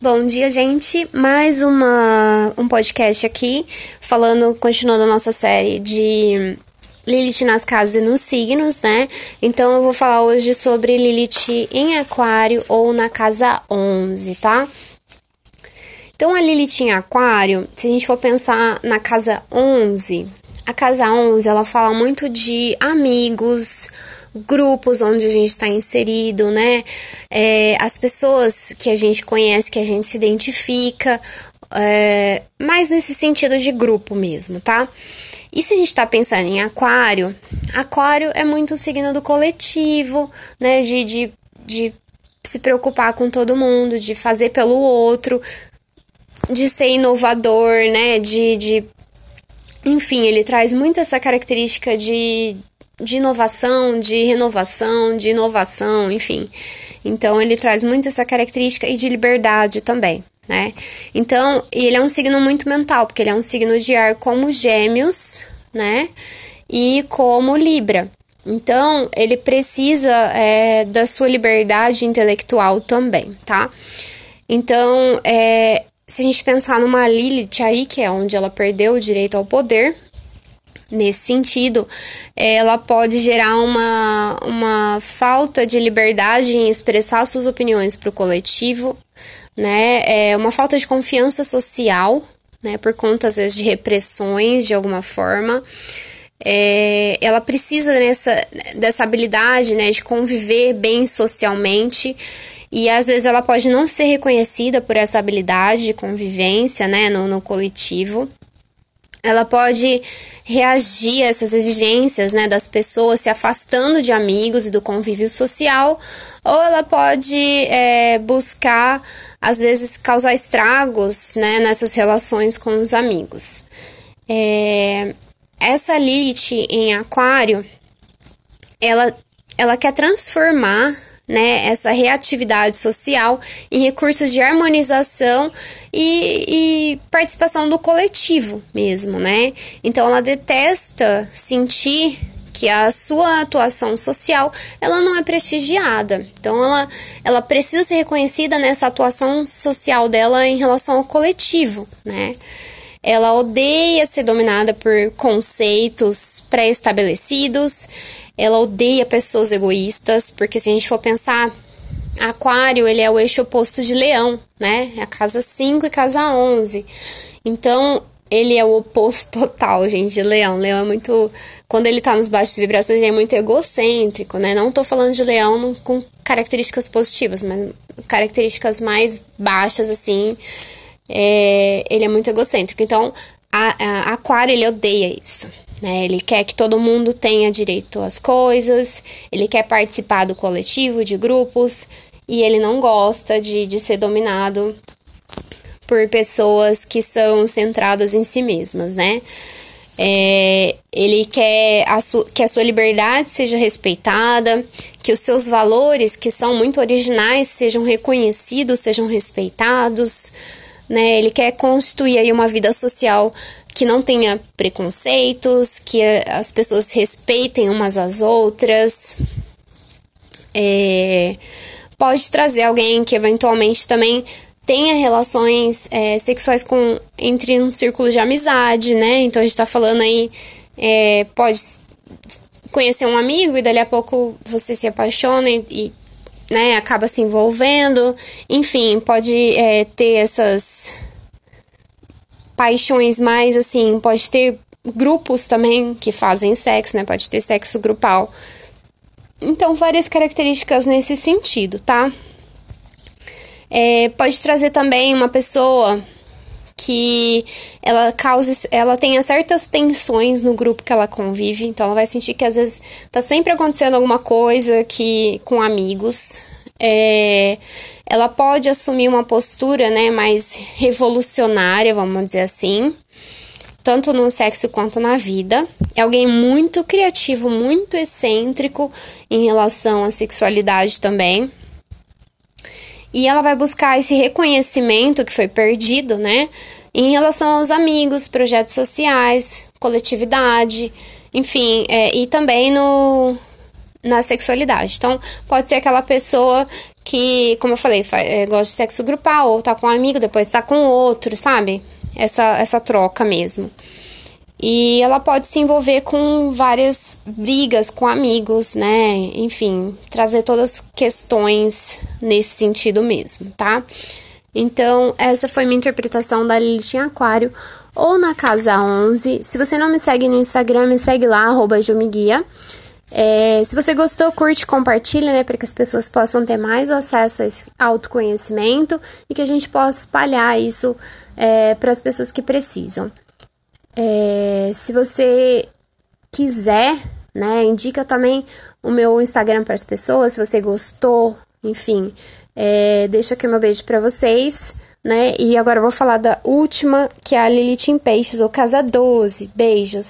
Bom dia, gente. Mais uma, um podcast aqui, falando, continuando a nossa série de Lilith nas casas e nos signos, né? Então eu vou falar hoje sobre Lilith em Aquário ou na casa 11, tá? Então a Lilith em Aquário, se a gente for pensar na casa 11, a casa 11 ela fala muito de amigos, grupos onde a gente está inserido, né? É, as pessoas que a gente conhece, que a gente se identifica, é, mais nesse sentido de grupo mesmo, tá? E se a gente está pensando em aquário, aquário é muito o signo do coletivo, né? De, de, de se preocupar com todo mundo, de fazer pelo outro, de ser inovador, né? De, de enfim, ele traz muito essa característica de, de inovação, de renovação, de inovação, enfim. Então ele traz muito essa característica e de liberdade também, né? Então, ele é um signo muito mental, porque ele é um signo de ar como Gêmeos, né? E como Libra. Então, ele precisa é, da sua liberdade intelectual também, tá? Então, é, se a gente pensar numa Lilith aí, que é onde ela perdeu o direito ao poder, Nesse sentido, ela pode gerar uma, uma falta de liberdade em expressar suas opiniões para o coletivo, né? É uma falta de confiança social, né? Por conta, às vezes, de repressões de alguma forma. É, ela precisa nessa, dessa habilidade, né? De conviver bem socialmente. E às vezes ela pode não ser reconhecida por essa habilidade de convivência, né? no, no coletivo ela pode reagir a essas exigências né, das pessoas, se afastando de amigos e do convívio social, ou ela pode é, buscar, às vezes, causar estragos né, nessas relações com os amigos. É, essa Lilith em Aquário, ela, ela quer transformar né, essa reatividade social em recursos de harmonização e, e, participação do coletivo mesmo, né? Então ela detesta sentir que a sua atuação social ela não é prestigiada. Então ela, ela precisa ser reconhecida nessa atuação social dela em relação ao coletivo, né? Ela odeia ser dominada por conceitos pré-estabelecidos. Ela odeia pessoas egoístas, porque se a gente for pensar, Aquário, ele é o eixo oposto de Leão, né? É a casa 5 e casa 11. Então, ele é o oposto total, gente, de Leão. Leão é muito. Quando ele tá nos baixos vibrações, ele é muito egocêntrico, né? Não tô falando de Leão com características positivas, mas características mais baixas, assim é, ele é muito egocêntrico. Então, a, a, Aquário, ele odeia isso. Né? Ele quer que todo mundo tenha direito às coisas, ele quer participar do coletivo, de grupos, e ele não gosta de, de ser dominado por pessoas que são centradas em si mesmas, né? É, ele quer a que a sua liberdade seja respeitada, que os seus valores, que são muito originais, sejam reconhecidos, sejam respeitados, né? Ele quer construir aí uma vida social que não tenha preconceitos, que as pessoas respeitem umas às outras. É, pode trazer alguém que eventualmente também tenha relações é, sexuais com entre um círculo de amizade, né? Então a gente tá falando aí, é, pode conhecer um amigo e dali a pouco você se apaixona e, e né, acaba se envolvendo. Enfim, pode é, ter essas paixões mais assim, pode ter grupos também que fazem sexo, né? Pode ter sexo grupal. Então, várias características nesse sentido, tá? É, pode trazer também uma pessoa que ela cause, ela tenha certas tensões no grupo que ela convive, então ela vai sentir que às vezes tá sempre acontecendo alguma coisa que com amigos. É, ela pode assumir uma postura, né, mais revolucionária, vamos dizer assim, tanto no sexo quanto na vida. É alguém muito criativo, muito excêntrico em relação à sexualidade também. E ela vai buscar esse reconhecimento que foi perdido, né? Em relação aos amigos, projetos sociais, coletividade, enfim, é, e também no, na sexualidade. Então, pode ser aquela pessoa que, como eu falei, é, gosta de sexo grupal, ou tá com um amigo, depois tá com outro, sabe? Essa, essa troca mesmo. E ela pode se envolver com várias brigas com amigos, né? Enfim, trazer todas as questões nesse sentido mesmo, tá? Então, essa foi minha interpretação da Lilith em Aquário ou na casa 11. Se você não me segue no Instagram, me segue lá, arroba Jomiguia. É, se você gostou, curte, compartilha, né, para que as pessoas possam ter mais acesso a esse autoconhecimento e que a gente possa espalhar isso é, para as pessoas que precisam. É, se você quiser, né, indica também o meu Instagram para as pessoas, se você gostou, enfim, é, deixa aqui meu beijo para vocês, né, e agora eu vou falar da última, que é a Lilith em Peixes, ou Casa 12, beijos!